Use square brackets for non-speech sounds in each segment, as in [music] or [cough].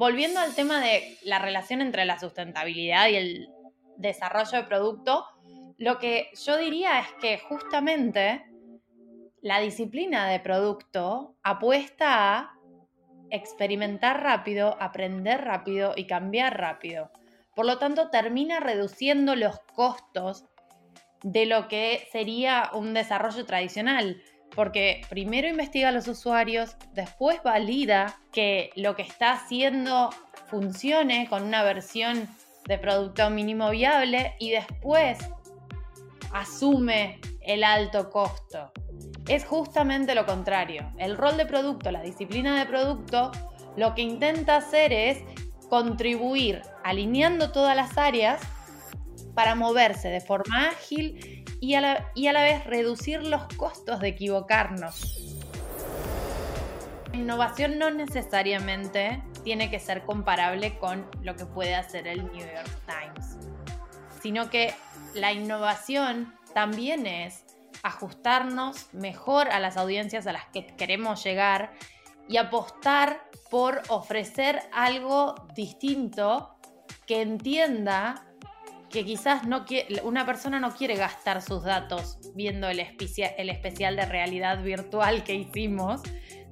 volviendo al tema de la relación entre la sustentabilidad y el desarrollo de producto, lo que yo diría es que justamente la disciplina de producto apuesta a experimentar rápido, aprender rápido y cambiar rápido. Por lo tanto, termina reduciendo los costos de lo que sería un desarrollo tradicional, porque primero investiga a los usuarios, después valida que lo que está haciendo funcione con una versión de producto mínimo viable y después asume el alto costo. Es justamente lo contrario. El rol de producto, la disciplina de producto, lo que intenta hacer es contribuir alineando todas las áreas para moverse de forma ágil y a la, y a la vez reducir los costos de equivocarnos. La innovación no necesariamente tiene que ser comparable con lo que puede hacer el New York Times, sino que la innovación también es ajustarnos mejor a las audiencias a las que queremos llegar y apostar por ofrecer algo distinto que entienda que quizás no una persona no quiere gastar sus datos viendo el, el especial de realidad virtual que hicimos,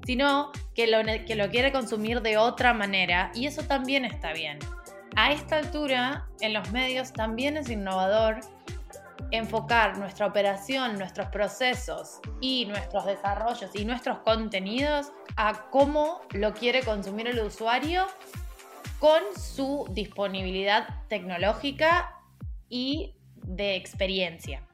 sino que lo, que lo quiere consumir de otra manera y eso también está bien. A esta altura, en los medios también es innovador enfocar nuestra operación, nuestros procesos y nuestros desarrollos y nuestros contenidos a cómo lo quiere consumir el usuario con su disponibilidad tecnológica y de experiencia.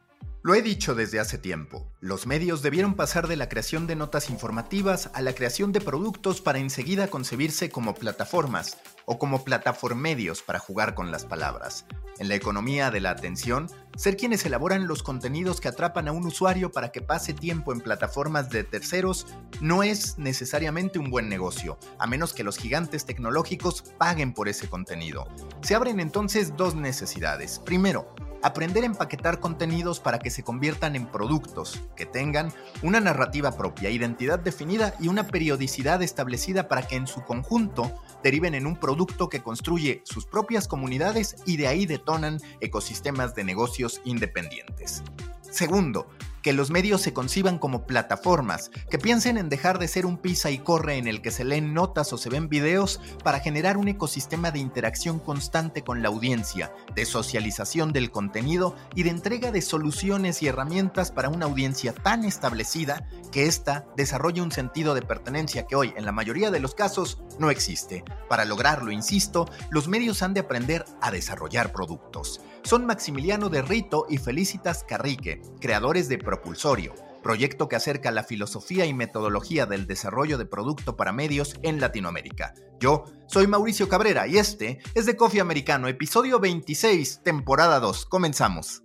Lo he dicho desde hace tiempo, los medios debieron pasar de la creación de notas informativas a la creación de productos para enseguida concebirse como plataformas o como plataformedios para jugar con las palabras. En la economía de la atención, ser quienes elaboran los contenidos que atrapan a un usuario para que pase tiempo en plataformas de terceros no es necesariamente un buen negocio, a menos que los gigantes tecnológicos paguen por ese contenido. Se abren entonces dos necesidades. Primero, aprender a empaquetar contenidos para que se conviertan en productos, que tengan una narrativa propia, identidad definida y una periodicidad establecida para que en su conjunto deriven en un producto que construye sus propias comunidades y de ahí detonan ecosistemas de negocios independientes. Segundo, que los medios se conciban como plataformas, que piensen en dejar de ser un pisa y corre en el que se leen notas o se ven videos para generar un ecosistema de interacción constante con la audiencia, de socialización del contenido y de entrega de soluciones y herramientas para una audiencia tan establecida que ésta desarrolle un sentido de pertenencia que hoy, en la mayoría de los casos, no existe. Para lograrlo, insisto, los medios han de aprender a desarrollar productos son Maximiliano de Rito y Felicitas Carrique, creadores de Propulsorio, proyecto que acerca la filosofía y metodología del desarrollo de producto para medios en Latinoamérica. Yo soy Mauricio Cabrera y este es de Coffee Americano, episodio 26, temporada 2. Comenzamos.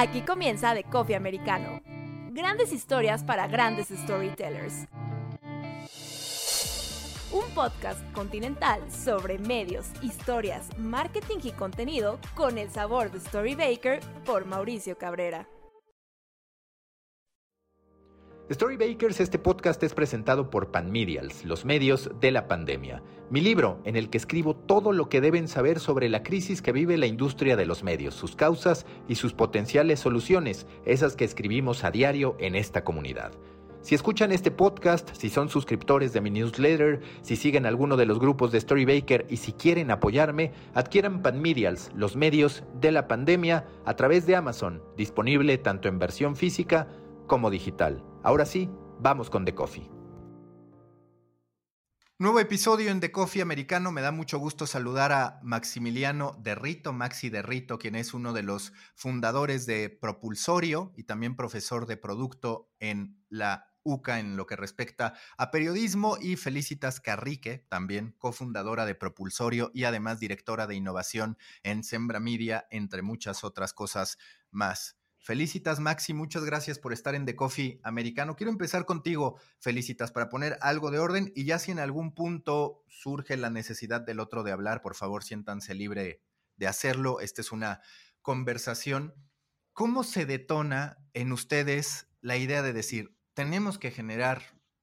Aquí comienza The Coffee Americano. Grandes historias para grandes storytellers un podcast continental sobre medios, historias, marketing y contenido con el sabor de Story Baker por Mauricio Cabrera. Story Bakers, este podcast es presentado por Panmedials, los medios de la pandemia. Mi libro, en el que escribo todo lo que deben saber sobre la crisis que vive la industria de los medios, sus causas y sus potenciales soluciones, esas que escribimos a diario en esta comunidad. Si escuchan este podcast, si son suscriptores de mi newsletter, si siguen alguno de los grupos de Storybaker y si quieren apoyarme, adquieran Panmedials, los medios de la pandemia, a través de Amazon, disponible tanto en versión física como digital. Ahora sí, vamos con The Coffee. Nuevo episodio en The Coffee Americano. Me da mucho gusto saludar a Maximiliano Derrito, Maxi Derrito, quien es uno de los fundadores de Propulsorio y también profesor de producto en la UCA en lo que respecta a periodismo y Felicitas Carrique, también cofundadora de Propulsorio y además directora de innovación en Sembra Media, entre muchas otras cosas más. Felicitas, Maxi, muchas gracias por estar en The Coffee Americano. Quiero empezar contigo, Felicitas, para poner algo de orden y ya si en algún punto surge la necesidad del otro de hablar, por favor, siéntanse libre de hacerlo. Esta es una conversación. ¿Cómo se detona en ustedes la idea de decir, tenemos que generar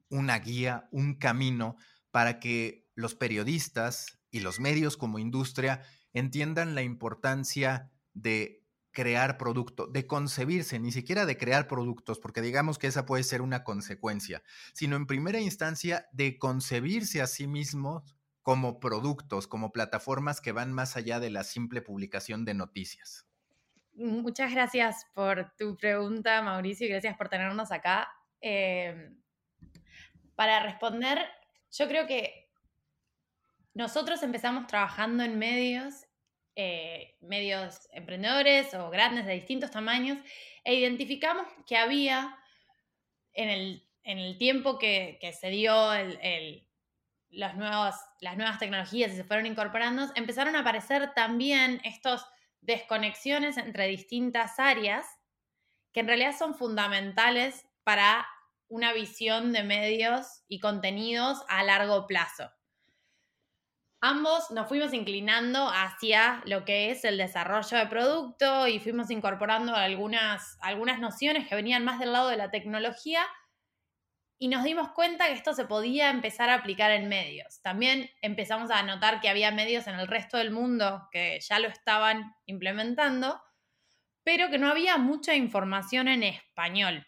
una guía, un camino para que los periodistas y los medios como industria entiendan la importancia de crear producto, de concebirse, ni siquiera de crear productos, porque digamos que esa puede ser una consecuencia, sino en primera instancia de concebirse a sí mismos como productos, como plataformas que van más allá de la simple publicación de noticias. Muchas gracias por tu pregunta, Mauricio, y gracias por tenernos acá. Em, para responder, yo creo que nosotros empezamos trabajando en medios eh, medios emprendedores o grandes de distintos tamaños e identificamos que había en el, tiempo que, se dio los nuevos, las nuevas tecnologías y se fueron incorporando, empezaron a aparecer también estas desconexiones entre distintas áreas que en realidad son fundamentales para una visión de medios y contenidos a largo plazo ambos nos fuimos inclinando hacia lo que es el desarrollo de producto y fuimos incorporando algunas, algunas nociones que venían más del lado de la tecnología y nos dimos cuenta que esto se podía empezar a aplicar en medios. También empezamos a notar que había medios en el resto del mundo que ya lo estaban implementando, pero que no había mucha información en español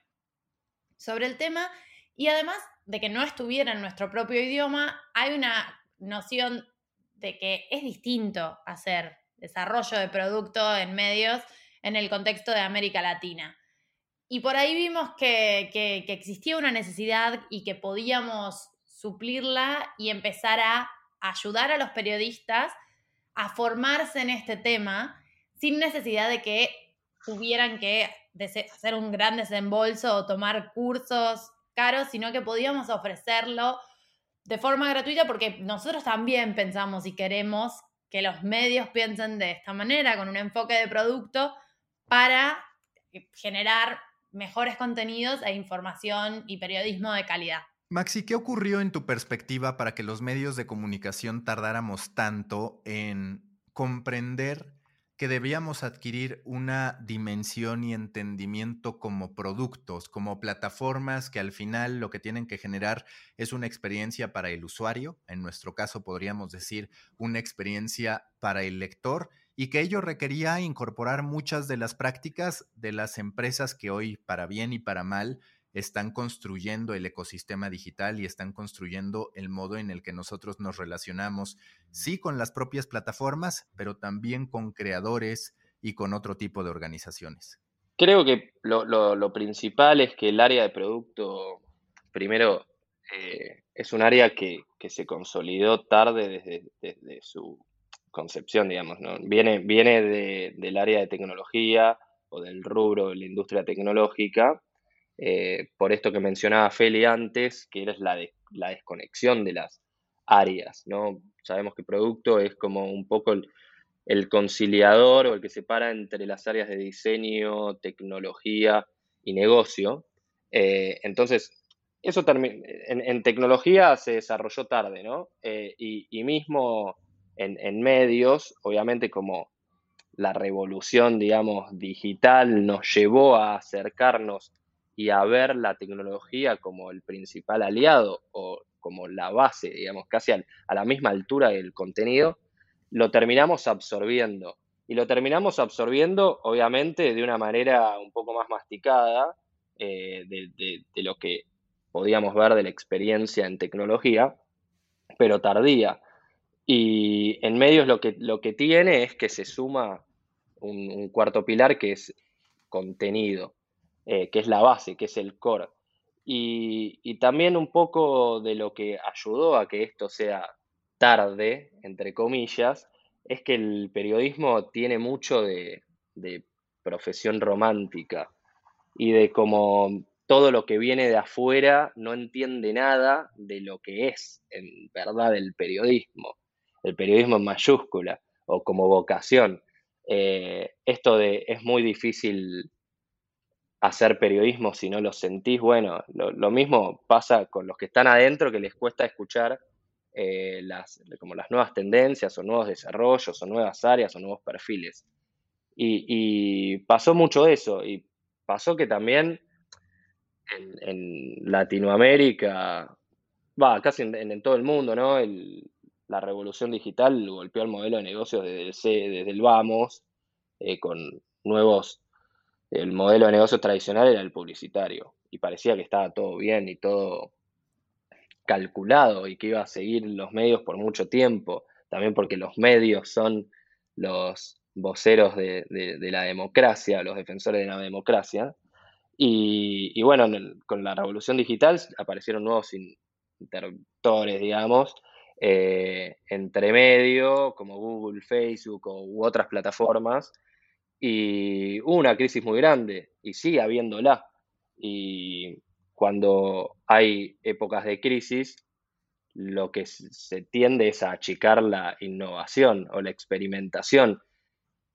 sobre el tema y además de que no estuviera en nuestro propio idioma, hay una noción de que es distinto hacer desarrollo de producto en medios en el contexto de América Latina. Y por ahí vimos que, existía una necesidad y que podíamos suplirla y empezar a ayudar a los periodistas a formarse en este tema sin necesidad de que tuvieran que hacer un gran desembolso o tomar cursos caros, sino que podíamos ofrecerlo de forma gratuita porque nosotros también pensamos y queremos que los medios piensen de esta manera, con un enfoque de producto para generar mejores contenidos e información y periodismo de calidad. Maxi, ¿qué ocurrió en tu perspectiva para que los medios de comunicación tardáramos tanto en comprender que debíamos adquirir una dimensión y entendimiento como productos, como plataformas que al final lo que tienen que generar es una experiencia para el usuario, en nuestro caso podríamos decir una experiencia para el lector, y que ello requería incorporar muchas de las prácticas de las empresas que hoy, para bien y para mal, están construyendo el ecosistema digital y están construyendo el modo en el que nosotros nos relacionamos, sí con las propias plataformas, pero también con creadores y con otro tipo de organizaciones. Creo que lo, principal es que el área de producto, primero, eh, es un área que, se consolidó tarde desde, su concepción, digamos, ¿no? Viene, viene del área de tecnología o del rubro de la industria tecnológica, eh, por esto que mencionaba Feli antes, que es la, la desconexión de las áreas, ¿no? Sabemos que producto es como un poco el, conciliador o el que separa entre las áreas de diseño, tecnología y negocio. Eh, entonces, eso en, en, tecnología se desarrolló tarde, ¿no? Eh, y, mismo en, en, medios, obviamente como la revolución, digamos, digital nos llevó a acercarnos y a ver la tecnología como el principal aliado o como la base, digamos, casi a la misma altura del contenido, lo terminamos absorbiendo. Y lo terminamos absorbiendo, obviamente, de una manera un poco más masticada eh, de, lo que podíamos ver de la experiencia en tecnología, pero tardía. Y en medios lo que, lo que tiene es que se suma un cuarto pilar que es contenido. Eh, que es la base, que es el core. Y, también un poco de lo que ayudó a que esto sea tarde, entre comillas, es que el periodismo tiene mucho de, profesión romántica y de como todo lo que viene de afuera no entiende nada de lo que es en verdad el periodismo, el periodismo en mayúscula o como vocación. Eh, esto de es muy difícil hacer periodismo si no lo sentís. Bueno, lo, mismo pasa con los que están adentro que les cuesta escuchar eh, las, como las nuevas tendencias o nuevos desarrollos o nuevas áreas o nuevos perfiles. Y, pasó mucho eso y pasó que también en, Latinoamérica, va, casi en, todo el mundo, ¿no? la revolución digital golpeó el modelo de negocios desde el, desde el vamos, eh, con nuevos, el modelo de negocios tradicional era el publicitario, y parecía que estaba todo bien y todo calculado y que iba a seguir los medios por mucho tiempo, también porque los medios son los voceros de, la democracia, los defensores de la democracia. Y, bueno, con la revolución digital aparecieron nuevos interruptores, digamos, eh, entre medio, como Google, Facebook u otras plataformas, y hubo una crisis muy grande, y sigue habiéndola. Y cuando hay épocas de crisis, lo que se tiende es a achicar la innovación o la experimentación.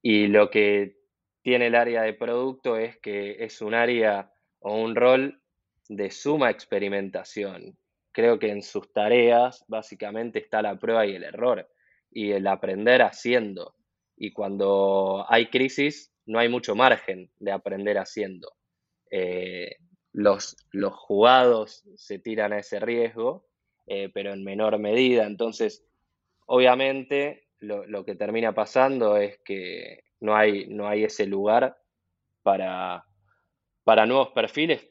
Y lo que tiene el área de producto es que es un área o un rol de suma experimentación. Creo que en sus tareas básicamente está la prueba y el error y el aprender haciendo. Y cuando hay crisis, no hay mucho margen de aprender haciendo. Eh, los, los jugados se tiran a ese riesgo, eh, pero en menor medida. Entonces, obviamente, lo, que termina pasando es que no hay, no hay ese lugar para, para nuevos perfiles,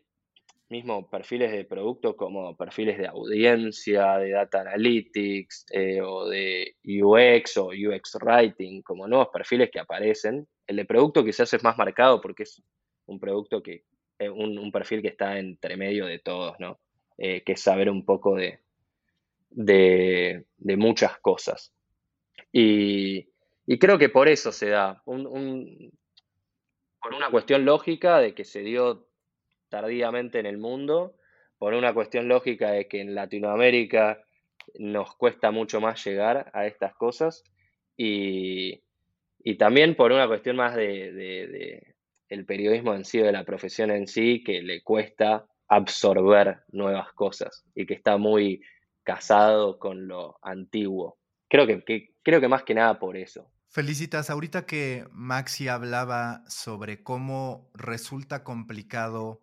mismo perfiles de producto como perfiles de audiencia, de data analytics eh, o de UX o UX writing, como nuevos perfiles que aparecen. El de producto quizás es más marcado porque es un producto que, eh, un, perfil que está entre medio de todos, ¿no? Eh, que es saber un poco de, de, muchas cosas. Y, creo que por eso se da, un, por una cuestión lógica de que se dio tardíamente en el mundo, por una cuestión lógica de que en Latinoamérica nos cuesta mucho más llegar a estas cosas y, también por una cuestión más de, el periodismo en sí, de la profesión en sí, que le cuesta absorber nuevas cosas y que está muy casado con lo antiguo. Creo que, creo que más que nada por eso. Felicitas, ahorita que Maxi hablaba sobre cómo resulta complicado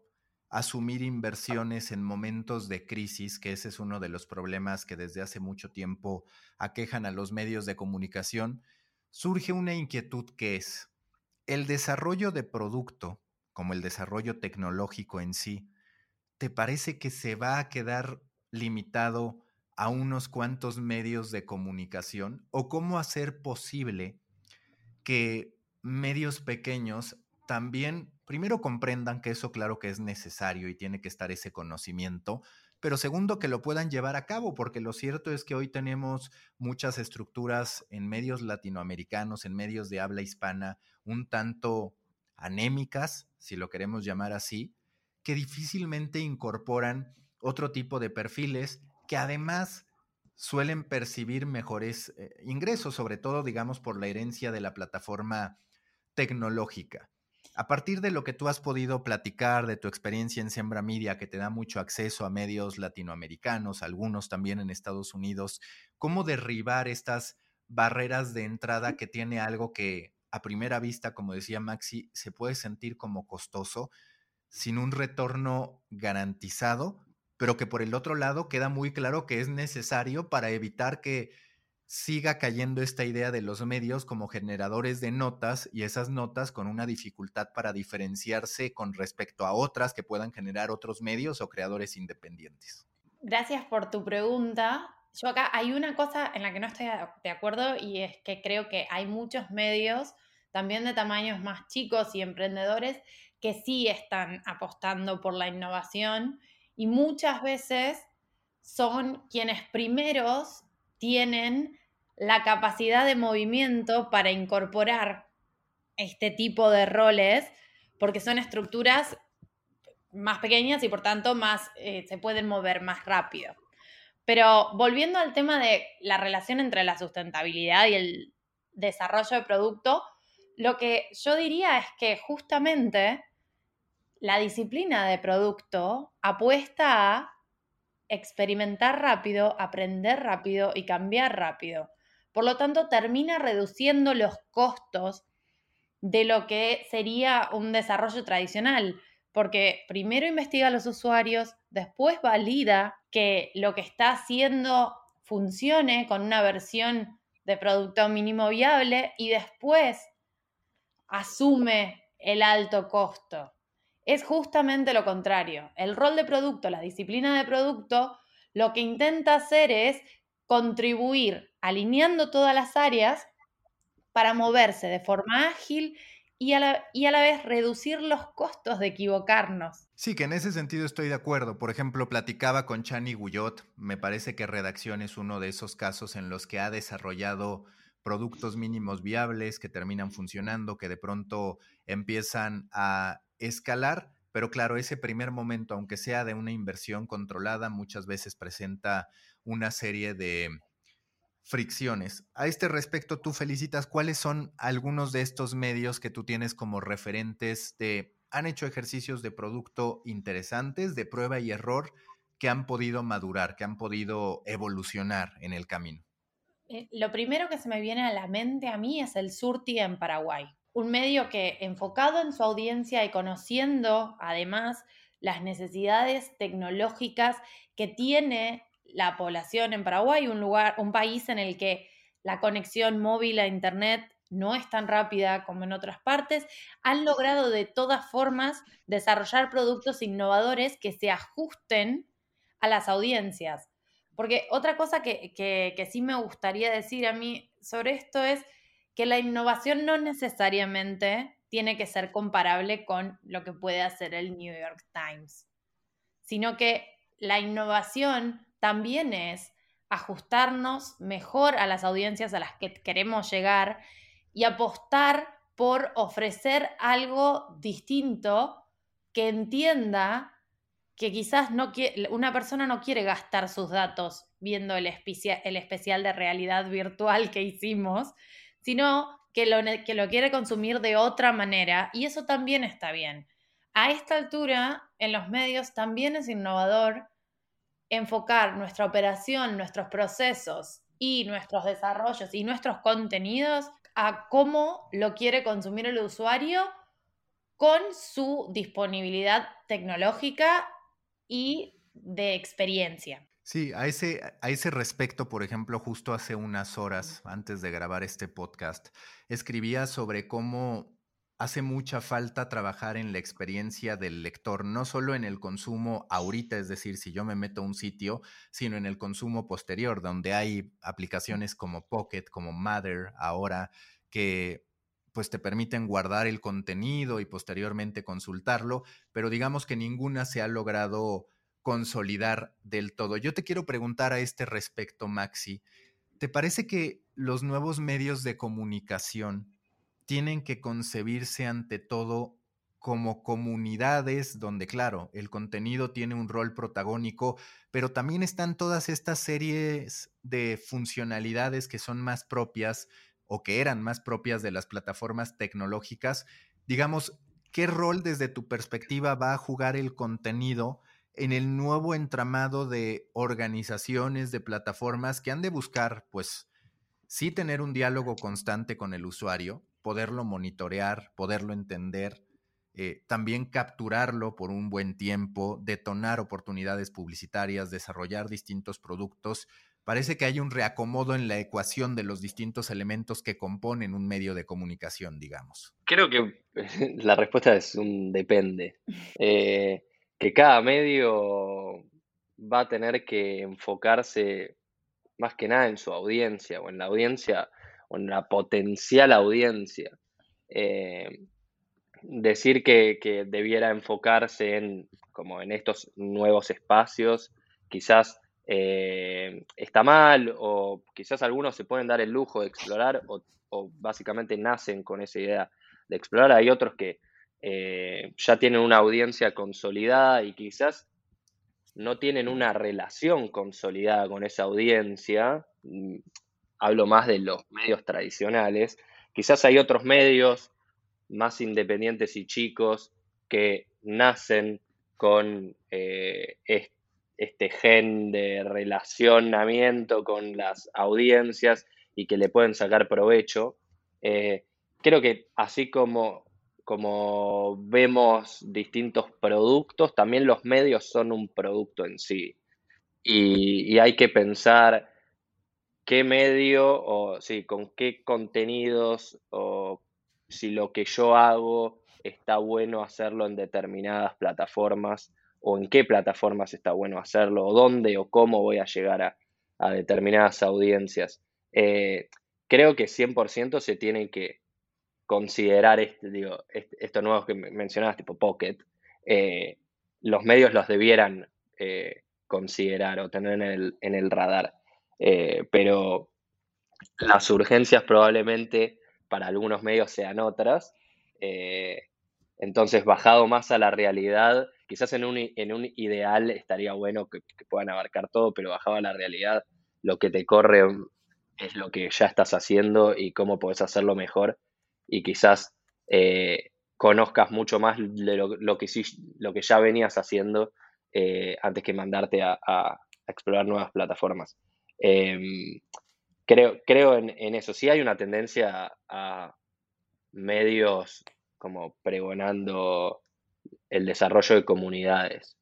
asumir inversiones en momentos de crisis, que ese es uno de los problemas que desde hace mucho tiempo aquejan a los medios de comunicación, surge una inquietud que es, el desarrollo de producto, como el desarrollo tecnológico en sí, ¿te parece que se va a quedar limitado a unos cuantos medios de comunicación? ¿O cómo hacer posible que medios pequeños también, primero, comprendan que eso claro que es necesario y tiene que estar ese conocimiento, pero segundo, que lo puedan llevar a cabo, porque lo cierto es que hoy tenemos muchas estructuras en medios latinoamericanos, en medios de habla hispana, un tanto anémicas, si lo queremos llamar así, que difícilmente incorporan otro tipo de perfiles que además suelen percibir mejores eh, ingresos, sobre todo, digamos, por la herencia de la plataforma tecnológica. A partir de lo que tú has podido platicar de tu experiencia en Sembra Media, que te da mucho acceso a medios latinoamericanos, algunos también en Estados Unidos, ¿cómo derribar estas barreras de entrada que tiene algo que a primera vista, como decía Maxi, se puede sentir como costoso, sin un retorno garantizado, pero que por el otro lado queda muy claro que es necesario para evitar que siga cayendo esta idea de los medios como generadores de notas y esas notas con una dificultad para diferenciarse con respecto a otras que puedan generar otros medios o creadores independientes. Gracias por tu pregunta. Yo acá hay una cosa en la que no estoy de acuerdo y es que creo que hay muchos medios, también de tamaños más chicos y emprendedores, que sí están apostando por la innovación y muchas veces son quienes primeros tienen la capacidad de movimiento para incorporar este tipo de roles, porque son estructuras más pequeñas y por tanto más eh, se pueden mover más rápido. Pero volviendo al tema de la relación entre la sustentabilidad y el desarrollo de producto, lo que yo diría es que justamente la disciplina de producto apuesta a experimentar rápido, aprender rápido y cambiar rápido. Por lo tanto, termina reduciendo los costos de lo que sería un desarrollo tradicional. porque primero investiga a los usuarios, después valida que lo que está haciendo funcione con una versión de producto mínimo viable y después asume el alto costo. Es justamente lo contrario. El rol de producto, la disciplina de producto, lo que intenta hacer es contribuir alineando todas las áreas para moverse de forma ágil y a, la, y a la vez reducir los costos de equivocarnos. Sí, que en ese sentido estoy de acuerdo. Por ejemplo, platicaba con Chani Guyot, me parece que Redacción es uno de esos casos en los que ha desarrollado productos mínimos viables que terminan funcionando, que de pronto empiezan a escalar, pero claro, ese primer momento, aunque sea de una inversión controlada, muchas veces presenta una serie de fricciones. A este respecto, tú felicitas, ¿cuáles son algunos de estos medios que tú tienes como referentes de, han hecho ejercicios de producto interesantes, de prueba y error, que han podido madurar, que han podido evolucionar en el camino? Eh, lo primero que se me viene a la mente a mí es el Surti en Paraguay. Un medio que enfocado en su audiencia y conociendo además las necesidades tecnológicas que tiene la población en Paraguay, un lugar, un país en el que la conexión móvil a internet no es tan rápida como en otras partes, han logrado de todas formas desarrollar productos innovadores que se ajusten a las audiencias. Porque otra cosa que, sí me gustaría decir a mí sobre esto es que la innovación no necesariamente tiene que ser comparable con lo que puede hacer el New York Times, sino que la innovación también es ajustarnos mejor a las audiencias a las que queremos llegar y apostar por ofrecer algo distinto que entienda que quizás no una persona no quiere gastar sus datos viendo el, el especial de realidad virtual que hicimos, sino que lo, que lo quiere consumir de otra manera y eso también está bien. A esta altura, en los medios también es innovador enfocar nuestra operación, nuestros procesos y nuestros desarrollos y nuestros contenidos a cómo lo quiere consumir el usuario con su disponibilidad tecnológica y de experiencia. Sí, a ese, a ese respecto, por ejemplo, justo hace unas horas antes de grabar este podcast, escribía sobre cómo hace mucha falta trabajar en la experiencia del lector, no solo en el consumo ahorita, es decir, si yo me meto a un sitio, sino en el consumo posterior, donde hay aplicaciones como Pocket, como Mother ahora, que pues te permiten guardar el contenido y posteriormente consultarlo, pero digamos que ninguna se ha logrado consolidar del todo. Yo te quiero preguntar a este respecto, Maxi, ¿te parece que los nuevos medios de comunicación tienen que concebirse ante todo como comunidades donde, claro, el contenido tiene un rol protagónico, pero también están todas estas series de funcionalidades que son más propias o que eran más propias de las plataformas tecnológicas, digamos, ¿qué rol desde tu perspectiva va a jugar el contenido en el nuevo entramado de organizaciones, de plataformas que han de buscar, pues, sí tener un diálogo constante con el usuario, poderlo monitorear, poderlo entender, eh, también capturarlo por un buen tiempo, detonar oportunidades publicitarias, desarrollar distintos productos, parece que hay un reacomodo en la ecuación de los distintos elementos que componen un medio de comunicación, digamos. Creo que [laughs] la respuesta es un depende. [laughs] Eh, que cada medio va a tener que enfocarse más que nada en su audiencia o en la audiencia o en la potencial audiencia. Eh, decir que, que, debiera enfocarse en como en estos nuevos espacios, quizás eh, está mal o quizás algunos se pueden dar el lujo de explorar o, básicamente nacen con esa idea de explorar. Hay otros que eh, ya tienen una audiencia consolidada y quizás no tienen una relación consolidada con esa audiencia. Mm, hablo más de los medios tradicionales. Quizás hay otros medios más independientes y chicos que nacen con eh, este gen de relacionamiento con las audiencias y que le pueden sacar provecho. Eh, creo que así como, como vemos distintos productos, también los medios son un producto en sí. Y, hay que pensar qué medio o sí, con qué contenidos o si lo que yo hago está bueno hacerlo en determinadas plataformas o en qué plataformas está bueno hacerlo o dónde o cómo voy a llegar a, determinadas audiencias. Eh, creo que 100% se tienen que considerar este, digo, estos nuevos que mencionabas, tipo Pocket, eh, los medios los debieran eh, considerar o tener en el, radar. Eh, pero las urgencias probablemente para algunos medios sean otras. entonces, bajado más a la realidad, quizás en un, ideal estaría bueno que, que, puedan abarcar todo, pero bajado a la realidad, lo que te corre es lo que ya estás haciendo y cómo puedes hacerlo mejor y quizás eh, conozcas mucho más de lo, que, lo que ya venías haciendo eh, antes que mandarte a, explorar nuevas plataformas. Em, creo creo en, eso. Sí hay una tendencia a medios como pregonando el desarrollo de comunidades,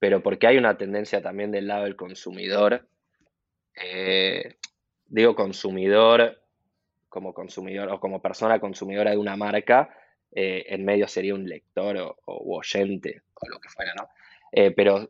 pero porque hay una tendencia también del lado del consumidor. Eh, digo consumidor como consumidor o como persona consumidora de una marca, eh, en medio sería un lector o, oyente o lo que fuera, ¿no? Eh, pero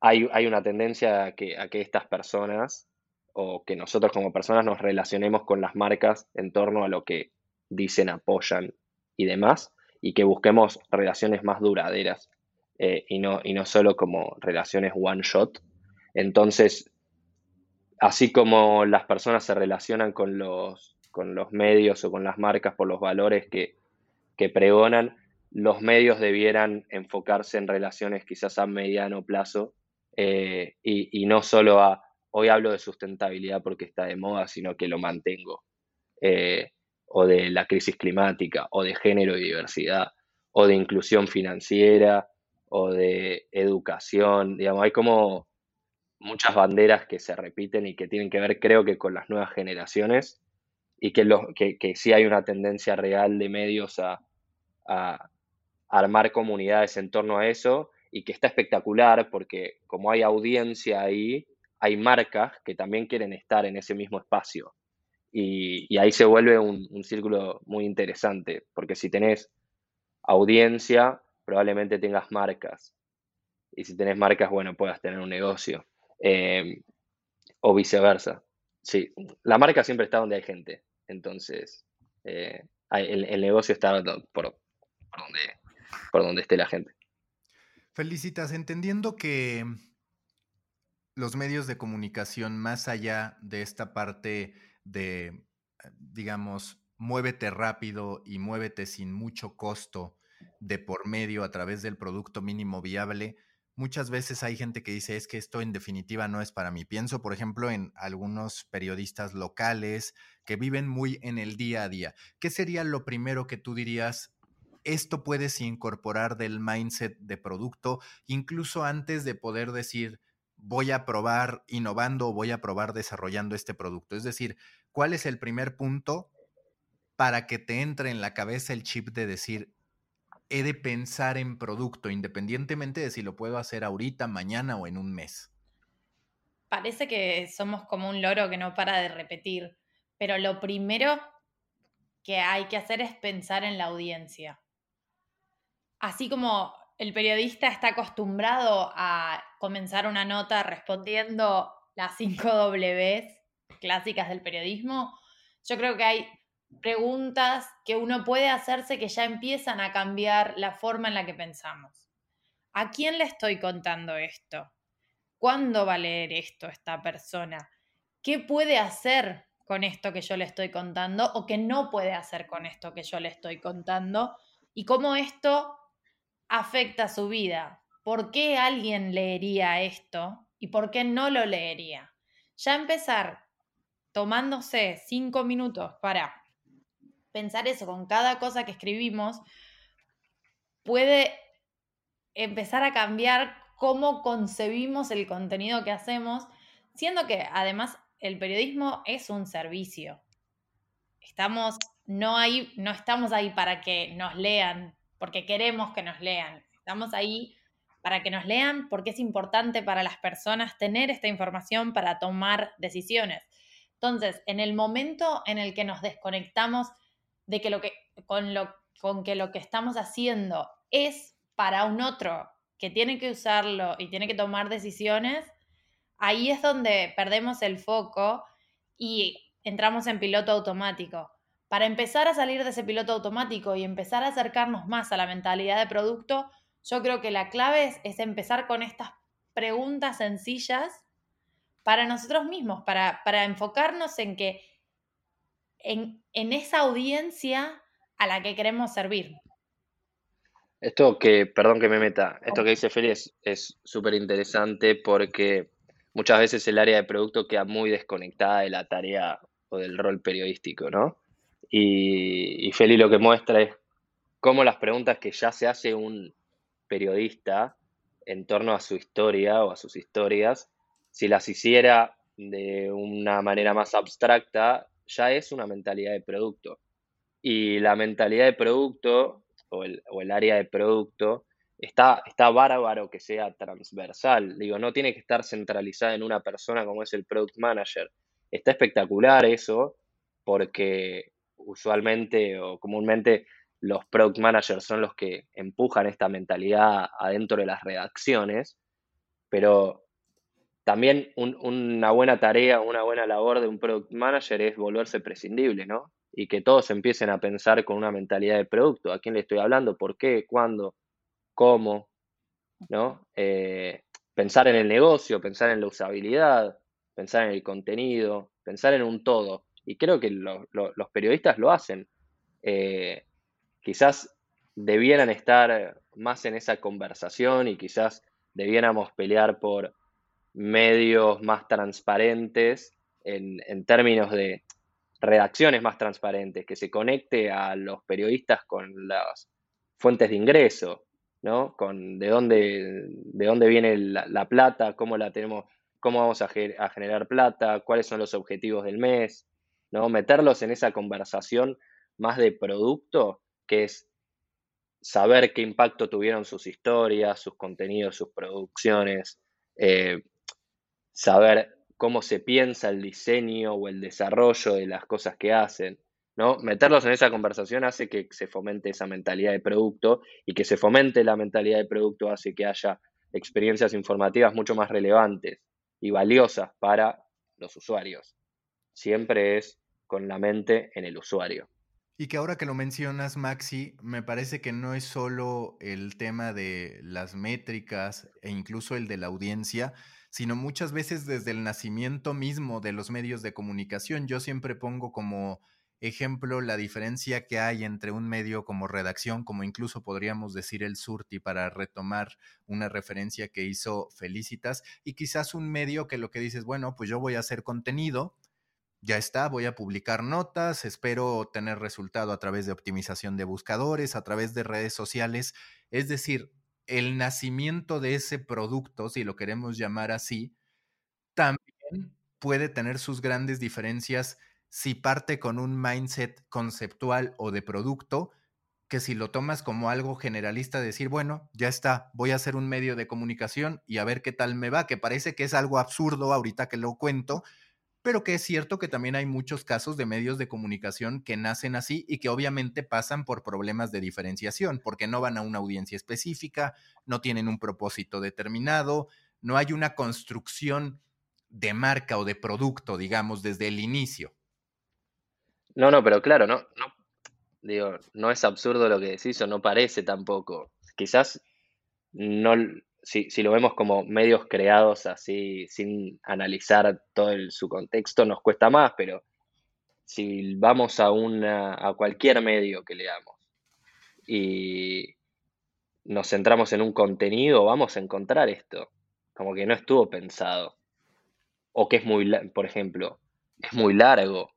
hay, hay, una tendencia a que, que estas personas o que nosotros como personas nos relacionemos con las marcas en torno a lo que dicen, apoyan y demás, y que busquemos relaciones más duraderas eh, y, no, y no solo como relaciones one shot. Entonces, así como las personas se relacionan con los con los medios o con las marcas por los valores que, pregonan, los medios debieran enfocarse en relaciones quizás a mediano plazo eh, y, no solo a, hoy hablo de sustentabilidad porque está de moda, sino que lo mantengo, eh, o de la crisis climática, o de género y diversidad, o de inclusión financiera, o de educación, digamos, hay como muchas banderas que se repiten y que tienen que ver creo que con las nuevas generaciones y que, lo, que, sí hay una tendencia real de medios a, armar comunidades en torno a eso y que está espectacular porque como hay audiencia ahí, hay marcas que también quieren estar en ese mismo espacio. Y, ahí se vuelve un, círculo muy interesante, porque si tenés audiencia, probablemente tengas marcas. Y si tenés marcas, bueno, puedas tener un negocio. Eh, o viceversa. Sí, la marca siempre está donde hay gente. Entonces, eh, el, negocio está por, por, donde, esté la gente. Felicitas, entendiendo que los medios de comunicación, más allá de esta parte de, digamos, muévete rápido y muévete sin mucho costo de por medio a través del producto mínimo viable, muchas veces hay gente que dice, es que esto en definitiva no es para mí. Pienso, por ejemplo, en algunos periodistas locales que viven muy en el día a día. ¿Qué sería lo primero que tú dirías? Esto puedes incorporar del mindset de producto, incluso antes de poder decir, voy a probar innovando o voy a probar desarrollando este producto. Es decir, ¿cuál es el primer punto para que te entre en la cabeza el chip de decir, he de pensar en producto, independientemente de si lo puedo hacer ahorita, mañana o en un mes. Parece que somos como un loro que no para de repetir, pero lo primero que hay que hacer es pensar en la audiencia. Así como el periodista está acostumbrado a comenzar una nota respondiendo las cinco [laughs] Ws clásicas del periodismo, yo creo que hay preguntas que uno puede hacerse que ya empiezan a cambiar la forma en la que pensamos. ¿A quién le estoy contando esto? ¿Cuándo va a leer esto esta persona? ¿Qué puede hacer con esto que yo le estoy contando o qué no puede hacer con esto que yo le estoy contando? Y cómo esto afecta su vida. ¿Por qué alguien leería esto y por qué no lo leería? Ya empezar tomándose cinco minutos para pensar eso con cada cosa que escribimos, puede empezar a cambiar cómo concebimos el contenido que hacemos, siendo que además el periodismo es un servicio. Estamos no, hay, no estamos ahí para que nos lean, porque queremos que nos lean. Estamos ahí para que nos lean porque es importante para las personas tener esta información para tomar decisiones. Entonces, en el momento en el que nos desconectamos de que lo que con lo con que lo que estamos haciendo es para un otro que tiene que usarlo y tiene que tomar decisiones, ahí es donde perdemos el foco y entramos en piloto automático. Para empezar a salir de ese piloto automático y empezar a acercarnos más a la mentalidad de producto, yo creo que la clave es, empezar con estas preguntas sencillas para nosotros mismos, para, para enfocarnos en que en, en esa audiencia a la que queremos servir. Esto que, perdón que me meta, esto que dice Feli es súper interesante porque muchas veces el área de producto queda muy desconectada de la tarea o del rol periodístico, ¿no? Y, y Feli lo que muestra es cómo las preguntas que ya se hace un periodista en torno a su historia o a sus historias, si las hiciera de una manera más abstracta, ya es una mentalidad de producto. Y la mentalidad de producto o el, área de producto está, está bárbaro que sea transversal. Digo, no tiene que estar centralizada en una persona como es el product manager. Está espectacular eso porque usualmente o comúnmente los product managers son los que empujan esta mentalidad adentro de las redacciones, pero también una buena tarea, una buena labor de un product manager es volverse prescindible, ¿no? y que todos empiecen a pensar con una mentalidad de producto. ¿A quién le estoy hablando? ¿Por qué? ¿Cuándo? ¿Cómo? ¿No? Eh, pensar en el negocio, pensar en la usabilidad, pensar en el contenido, pensar en un todo. Y creo que los periodistas lo hacen. Eh, quizás debieran estar más en esa conversación y quizás debiéramos pelear por medios más transparentes en términos de redacciones más transparentes, que se conecte a los periodistas con las fuentes de ingreso, ¿no? Con de dónde, de dónde viene la, plata, cómo la tenemos, cómo vamos a, a, generar plata, cuáles son los objetivos del mes, ¿no? Meterlos en esa conversación más de producto, que es saber qué impacto tuvieron sus historias, sus contenidos, sus producciones, eh, saber cómo se piensa el diseño o el desarrollo de las cosas que hacen. ¿no? Meterlos en esa conversación hace que se fomente esa mentalidad de producto y que se fomente la mentalidad de producto hace que haya experiencias informativas mucho más relevantes y valiosas para los usuarios. Siempre es con la mente en el usuario. Y que ahora que lo mencionas, Maxi, me parece que no es solo el tema de las métricas e incluso el de la audiencia, sino muchas veces desde el nacimiento mismo de los medios de comunicación. Yo siempre pongo como ejemplo la diferencia que hay entre un medio como redacción, como incluso podríamos decir el Surti para retomar una referencia que hizo Felicitas, y quizás un medio que lo que dices, bueno, pues yo voy a hacer contenido, ya está, voy a publicar notas, espero tener resultado a través de optimización de buscadores, a través de redes sociales, es decir, el nacimiento de ese producto, si lo queremos llamar así, también puede tener sus grandes diferencias si parte con un mindset conceptual o de producto, que si lo tomas como algo generalista, decir, bueno, ya está, voy a hacer un medio de comunicación y a ver qué tal me va, que parece que es algo absurdo ahorita que lo cuento, pero que es cierto que también hay muchos casos de medios de comunicación que nacen así y que obviamente pasan por problemas de diferenciación, porque no van a una audiencia específica, no tienen un propósito determinado, no hay una construcción de marca o de producto, digamos, desde el inicio. No, no, pero claro, no, no, digo, no es absurdo lo que decís o no parece tampoco. Quizás no, si, lo vemos como medios creados así, sin analizar todo su contexto, nos cuesta más, pero si vamos a, una, a cualquier medio que leamos y nos centramos en un contenido, vamos a encontrar esto, como que no estuvo pensado, o que es muy, por ejemplo, es muy largo,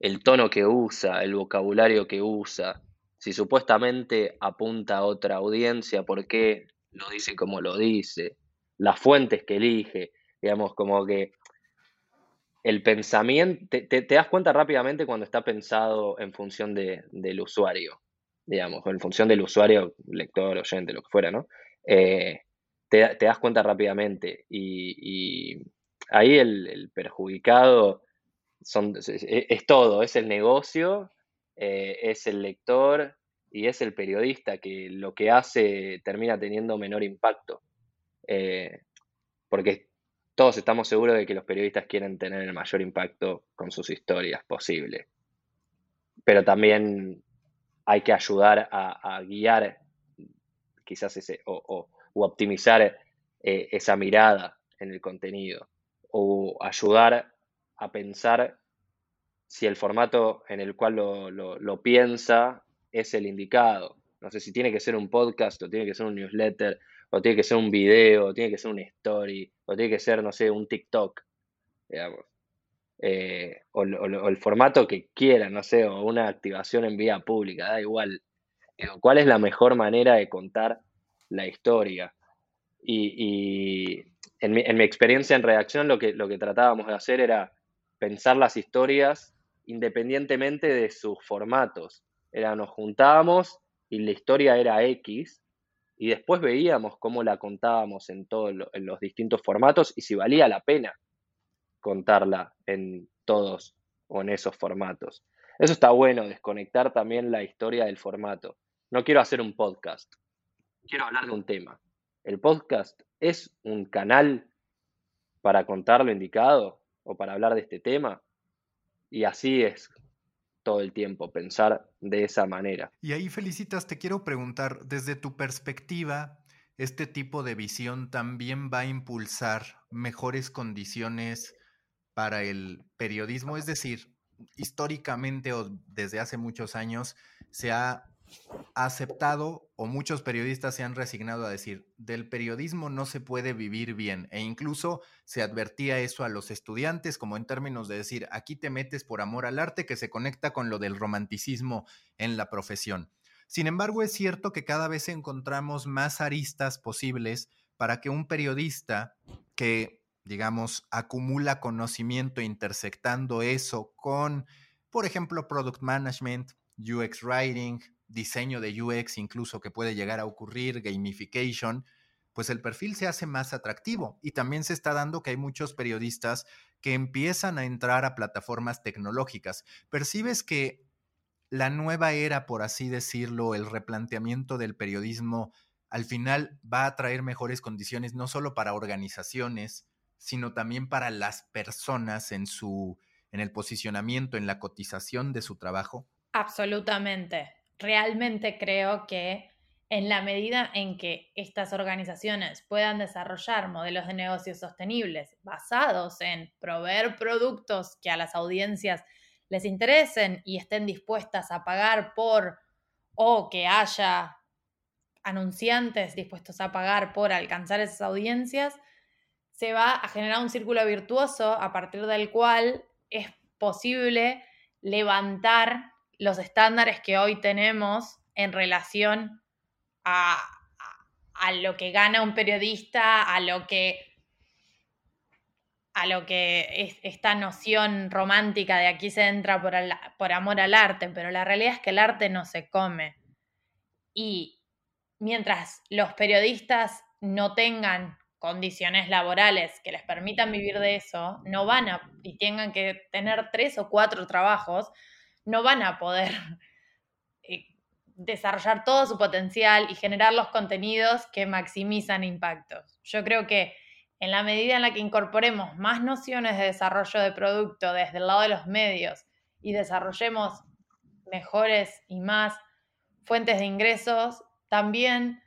el tono que usa, el vocabulario que usa, si supuestamente apunta a otra audiencia, ¿por qué lo dice como lo dice, las fuentes que elige, digamos, como que el pensamiento, te, das cuenta rápidamente cuando está pensado en función del usuario, digamos, en función del usuario, lector, oyente, lo que fuera, ¿no? Eh, te, das cuenta rápidamente y, ahí el, perjudicado son, es, todo, es el negocio, eh, es el lector y es el periodista que lo que hace termina teniendo menor impacto. Eh, porque todos estamos seguros de que los periodistas quieren tener el mayor impacto con sus historias posible. Pero también hay que ayudar a, guiar quizás ese, o, optimizar eh, esa mirada en el contenido, o ayudar a pensar si el formato en el cual lo piensa es el indicado. No sé si tiene que ser un podcast o tiene que ser un newsletter o tiene que ser un video, o tiene que ser una story, o tiene que ser, no sé, un TikTok, digamos. Eh, o, el formato que quieran, no sé, o una activación en vía pública, da igual. ¿Cuál es la mejor manera de contar la historia? Y, en, mi, experiencia en redacción lo que, lo que tratábamos de hacer era pensar las historias independientemente de sus formatos. Era, nos juntábamos y la historia era X y después veíamos cómo la contábamos en todos los distintos formatos y si valía la pena contarla en todos o en esos formatos. Eso está bueno, desconectar también la historia del formato. No quiero hacer un podcast, quiero hablar de un tema. ¿El podcast es un canal para contar lo indicado o para hablar de este tema? Y así es todo el tiempo, pensar de esa manera. Y ahí, Felicitas, te quiero preguntar, desde tu perspectiva, ¿este tipo de visión también va a impulsar mejores condiciones para el periodismo? Es decir, históricamente o desde hace muchos años se ha aceptado o muchos periodistas se han resignado a decir, del periodismo no se puede vivir bien e incluso se advertía eso a los estudiantes como en términos de decir, aquí te metes por amor al arte que se conecta con lo del romanticismo en la profesión. Sin embargo, es cierto que cada vez encontramos más aristas posibles para que un periodista que, digamos, acumula conocimiento intersectando eso con, por ejemplo, product management, UX writing, diseño de UX incluso que puede llegar a ocurrir, gamification, pues el perfil se hace más atractivo. Y también se está dando que hay muchos periodistas que empiezan a entrar a plataformas tecnológicas. ¿Percibes que la nueva era, por así decirlo, el replanteamiento del periodismo, al final va a traer mejores condiciones no solo para organizaciones, sino también para las personas en su en el posicionamiento, en la cotización de su trabajo? Absolutamente realmente creo que en la medida en que estas organizaciones puedan desarrollar modelos de negocios sostenibles basados en proveer productos que a las audiencias les interesen y estén dispuestas a pagar por o que haya anunciantes dispuestos a pagar por alcanzar esas audiencias, se va a generar un círculo virtuoso a partir del cual es posible levantar los estándares que hoy tenemos en relación a, lo que gana un periodista, a lo que a lo que es esta noción romántica de aquí se entra por, por amor al arte, pero la realidad es que el arte no se come. Y mientras los periodistas no tengan condiciones laborales que les permitan vivir de eso, no van a y tengan que tener tres o cuatro trabajos, no van a poder [laughs] eh, desarrollar todo su potencial y generar los contenidos que maximizan impactos. Yo creo que en la medida en la que incorporemos más nociones de desarrollo de producto desde el lado de los medios y desarrollemos mejores y más fuentes de ingresos, también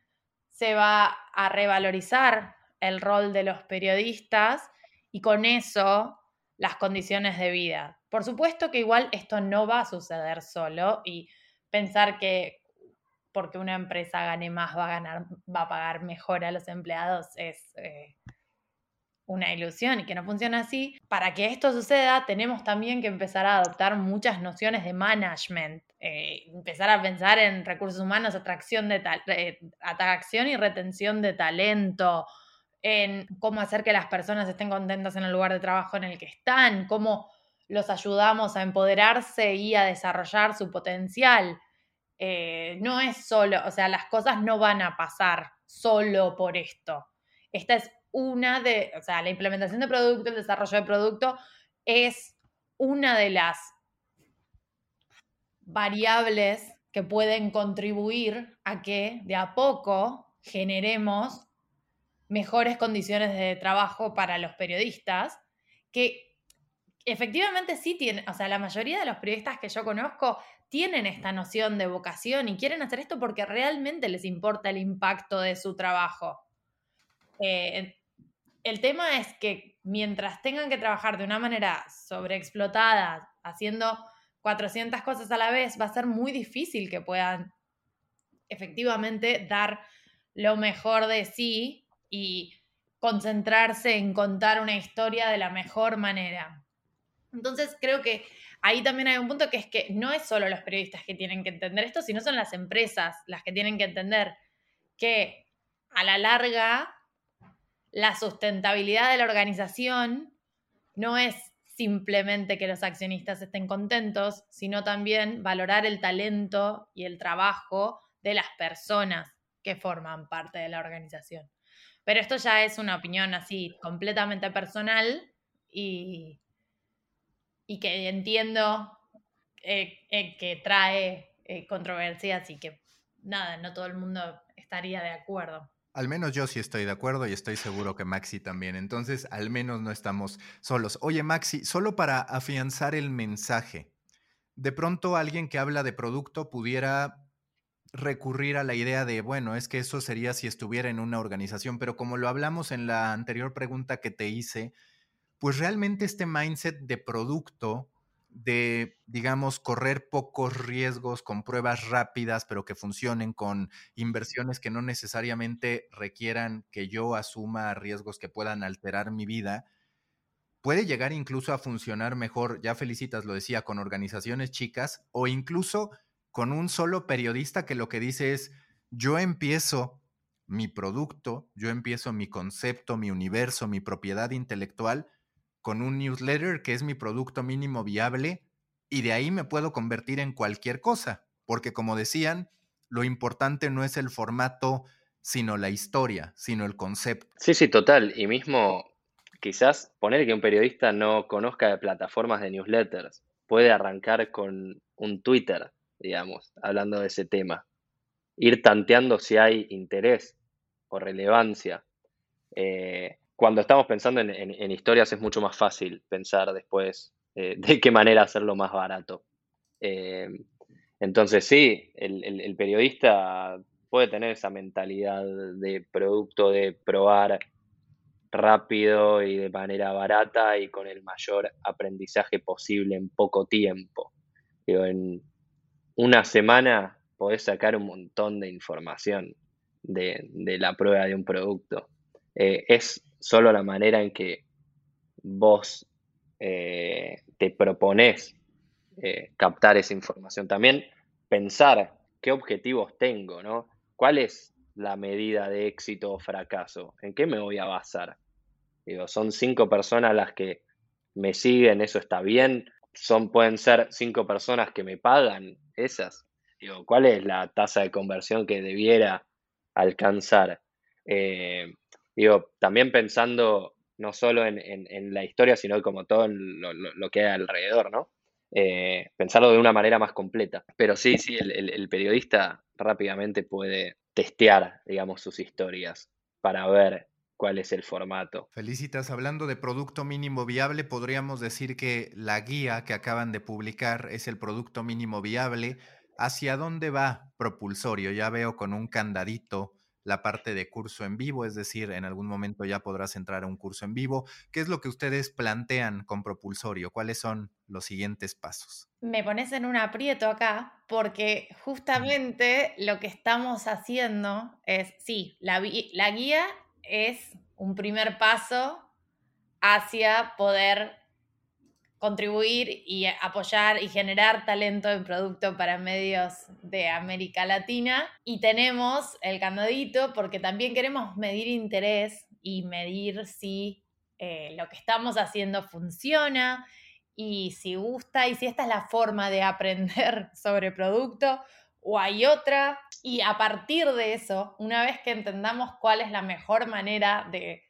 se va a revalorizar el rol de los periodistas y con eso las condiciones de vida. Por supuesto que igual esto no va a suceder solo y pensar que porque una empresa gane más va a ganar, va a pagar mejor a los empleados es eh, una ilusión y que no funciona así. Para que esto suceda, tenemos también que empezar a adoptar muchas nociones de management, eh, empezar a pensar en recursos humanos, atracción, de atracción y retención de talento, en cómo hacer que las personas estén contentas en el lugar de trabajo en el que están, cómo los ayudamos a empoderarse y a desarrollar su potencial. Eh, no es solo, o sea, las cosas no van a pasar solo por esto. Esta es una de, o sea, la implementación de producto, el desarrollo de producto es una de las variables que pueden contribuir a que de a poco generemos mejores condiciones de trabajo para los periodistas, que efectivamente sí tienen, o sea, la mayoría de los periodistas que yo conozco tienen esta noción de vocación y quieren hacer esto porque realmente les importa el impacto de su trabajo. Eh, el tema es que mientras tengan que trabajar de una manera sobreexplotada, haciendo 400 cosas a la vez, va a ser muy difícil que puedan efectivamente dar lo mejor de sí y concentrarse en contar una historia de la mejor manera. Entonces creo que ahí también hay un punto que es que no es solo los periodistas que tienen que entender esto, sino son las empresas las que tienen que entender que a la larga la sustentabilidad de la organización no es simplemente que los accionistas estén contentos, sino también valorar el talento y el trabajo de las personas que forman parte de la organización. Pero esto ya es una opinión así completamente personal y, y que entiendo eh, eh, que trae eh, controversia, así que nada, no todo el mundo estaría de acuerdo. Al menos yo sí estoy de acuerdo y estoy seguro que Maxi también. Entonces, al menos no estamos solos. Oye, Maxi, solo para afianzar el mensaje, de pronto alguien que habla de producto pudiera recurrir a la idea de, bueno, es que eso sería si estuviera en una organización, pero como lo hablamos en la anterior pregunta que te hice, pues realmente este mindset de producto de, digamos, correr pocos riesgos con pruebas rápidas, pero que funcionen con inversiones que no necesariamente requieran que yo asuma riesgos que puedan alterar mi vida, puede llegar incluso a funcionar mejor, ya felicitas, lo decía, con organizaciones chicas o incluso con un solo periodista que lo que dice es, yo empiezo mi producto, yo empiezo mi concepto, mi universo, mi propiedad intelectual con un newsletter que es mi producto mínimo viable y de ahí me puedo convertir en cualquier cosa, porque como decían, lo importante no es el formato, sino la historia, sino el concepto. Sí, sí, total. Y mismo quizás poner que un periodista no conozca de plataformas de newsletters, puede arrancar con un Twitter, digamos, hablando de ese tema. Ir tanteando si hay interés o relevancia. Eh, cuando estamos pensando en, historias es mucho más fácil pensar después eh, [laughs] de qué manera hacerlo más barato. Eh, entonces sí, el, periodista puede tener esa mentalidad de producto, de probar rápido y de manera barata y con el mayor aprendizaje posible en poco tiempo. en una semana podés sacar un montón de información de, la prueba de un producto. Eh, es solo la manera en que vos eh, te propones eh, captar esa información. También pensar qué objetivos tengo, ¿no? ¿Cuál es la medida de éxito o fracaso? ¿En qué me voy a basar? Digo, son cinco personas las que me siguen, eso está bien. Son, pueden ser cinco personas que me pagan, esas. Digo, ¿cuál es la tasa de conversión que debiera alcanzar? Eh, Digo, también pensando no solo en, la historia, sino como todo lo, que hay alrededor, ¿no? Eh, pensarlo de una manera más completa. Pero sí, sí, el, periodista rápidamente puede testear, digamos, sus historias para ver cuál es el formato. Felicitas, hablando de producto mínimo viable, podríamos decir que la guía que acaban de publicar es el producto mínimo viable. ¿Hacia dónde va Propulsorio? Ya veo con un candadito la parte de curso en vivo, es decir, en algún momento ya podrás entrar a un curso en vivo. ¿Qué es lo que ustedes plantean con Propulsorio? ¿Cuáles son los siguientes pasos? Me pones en un aprieto acá porque justamente lo que estamos haciendo es, sí, la, la guía es un primer paso hacia poder contribuir y apoyar y generar talento en producto para medios de América Latina. Y tenemos el candadito porque también queremos medir interés y medir si eh, lo que estamos haciendo funciona y si gusta y si esta es la forma de aprender [laughs] sobre producto o hay otra. Y a partir de eso, una vez que entendamos cuál es la mejor manera de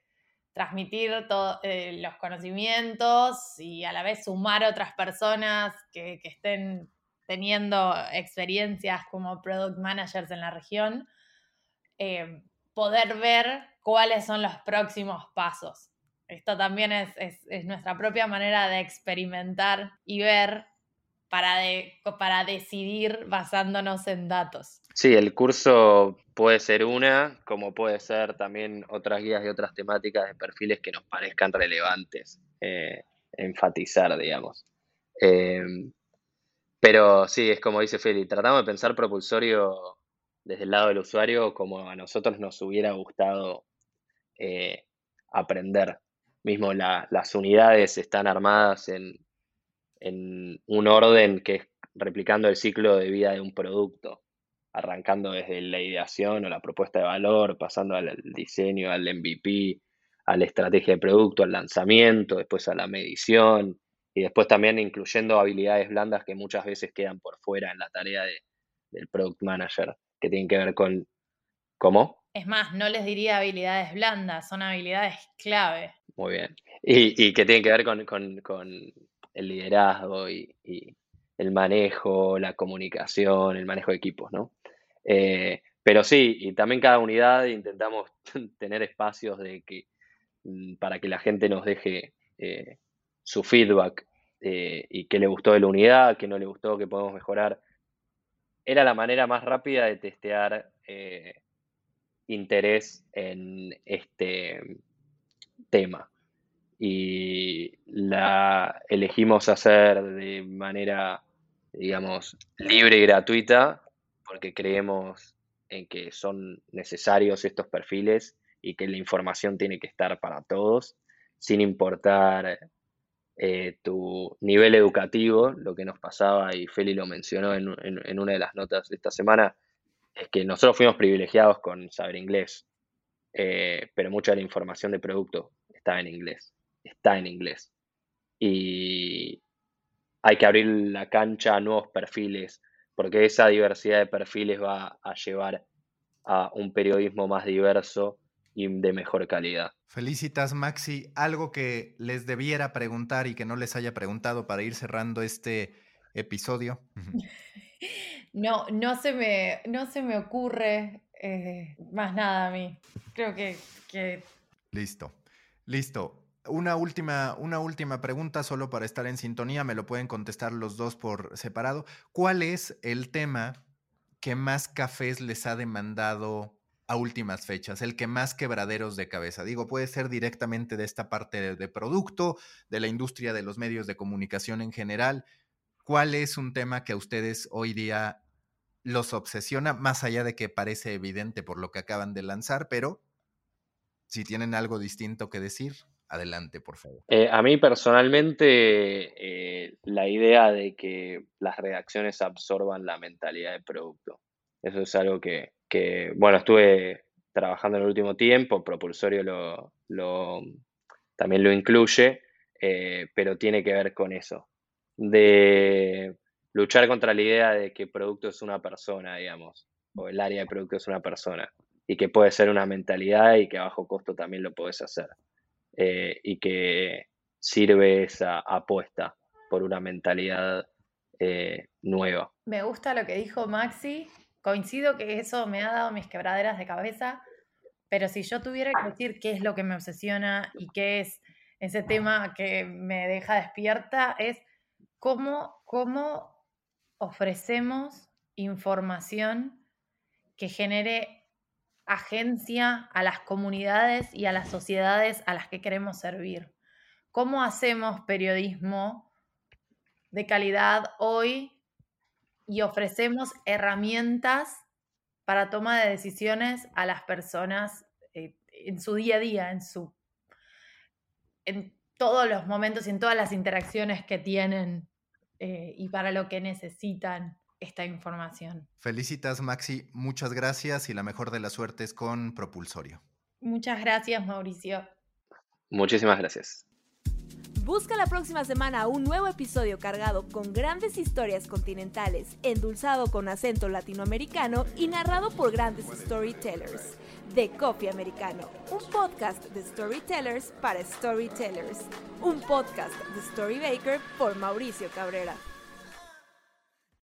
transmitir todos eh, los conocimientos y a la vez sumar otras personas que, estén teniendo experiencias como product managers en la región, eh, poder ver cuáles son los próximos pasos. Esto también es, nuestra propia manera de experimentar y ver para, para decidir basándonos en datos. Sí, el curso puede ser una, como puede ser también otras guías y otras temáticas de perfiles que nos parezcan relevantes, eh, enfatizar, digamos. Em, pero sí, es como dice Feli, tratamos de pensar propulsorio desde el lado del usuario como a nosotros nos hubiera gustado eh, aprender. Mismo las unidades están armadas en, en un orden que es replicando el ciclo de vida de un producto, arrancando desde la ideación o la propuesta de valor, pasando al diseño, al MVP, a la estrategia de producto, al lanzamiento, después a la medición y después también incluyendo habilidades blandas que muchas veces quedan por fuera en la tarea de, del product manager, que tienen que ver con cómo. Es más, no les diría habilidades blandas, son habilidades clave. Muy bien. Y, y que tienen que ver con, el liderazgo y, el manejo, la comunicación, el manejo de equipos, ¿no? Eh, pero sí, y también cada unidad intentamos [laughs] tener espacios de que, mm, para que la gente nos deje eh, su feedback eh, y qué le gustó de la unidad, qué no le gustó, qué podemos mejorar. Era la manera más rápida de testear interés en este tema. Y la elegimos hacer de manera, digamos, libre y gratuita porque creemos en que son necesarios estos perfiles y que la información tiene que estar para todos, sin importar eh, tu nivel educativo, lo que nos pasaba, y Feli lo mencionó en, en, una de las notas de esta semana, es que nosotros fuimos privilegiados con saber inglés, eh, pero mucha de la información de producto está en inglés, está en inglés. Y hay que abrir la cancha a nuevos perfiles, porque esa diversidad de perfiles va a llevar a un periodismo más diverso y de mejor calidad. Felicitas, Maxi. Algo que les debiera preguntar y que no les haya preguntado para ir cerrando este episodio. [laughs] No, no se me, no se me ocurre eh, más nada a mí. Creo que, que... Listo, listo. Una última, una última pregunta solo para estar en sintonía, me lo pueden contestar los dos por separado. ¿Cuál es el tema que más cafés les ha demandado a últimas fechas, el que más quebraderos de cabeza? Digo, puede ser directamente de esta parte de, producto, de la industria de los medios de comunicación en general. ¿Cuál es un tema que a ustedes hoy día los obsesiona, más allá de que parece evidente por lo que acaban de lanzar, pero si tienen algo distinto que decir, Adelante, por favor. Eh, a mí personalmente, eh, la idea de que las redacciones absorban la mentalidad de producto. Eso es algo que, bueno, estuve trabajando en el último tiempo, Propulsorio lo, también lo incluye, eh, pero tiene que ver con eso, de luchar contra la idea de que producto es una persona, digamos, o el área de producto es una persona, y que puede ser una mentalidad y que a bajo costo también lo puedes hacer. Eh, y que sirve esa apuesta por una mentalidad eh, nueva. Me gusta lo que dijo Maxi. Coincido que eso me ha dado mis quebraderas de cabeza, pero si yo tuviera que decir qué es lo que me obsesiona y qué es ese tema que me deja despierta, es cómo, cómo ofrecemos información que genere agencia a las comunidades y a las sociedades a las que queremos servir. ¿Cómo hacemos periodismo de calidad hoy y ofrecemos herramientas para toma de decisiones a las personas eh, en su día a día, en, su, en todos los momentos y en todas las interacciones que tienen eh, y para lo que necesitan? Esta información. Felicitas, Maxi. Muchas gracias y la mejor de las suertes con Propulsorio. Muchas gracias, Mauricio. Muchísimas gracias. Busca la próxima semana un nuevo episodio cargado con grandes historias continentales, endulzado con acento latinoamericano y narrado por grandes storytellers. De Coffee Americano, un podcast de storytellers para storytellers. Un podcast de Storybaker por Mauricio Cabrera.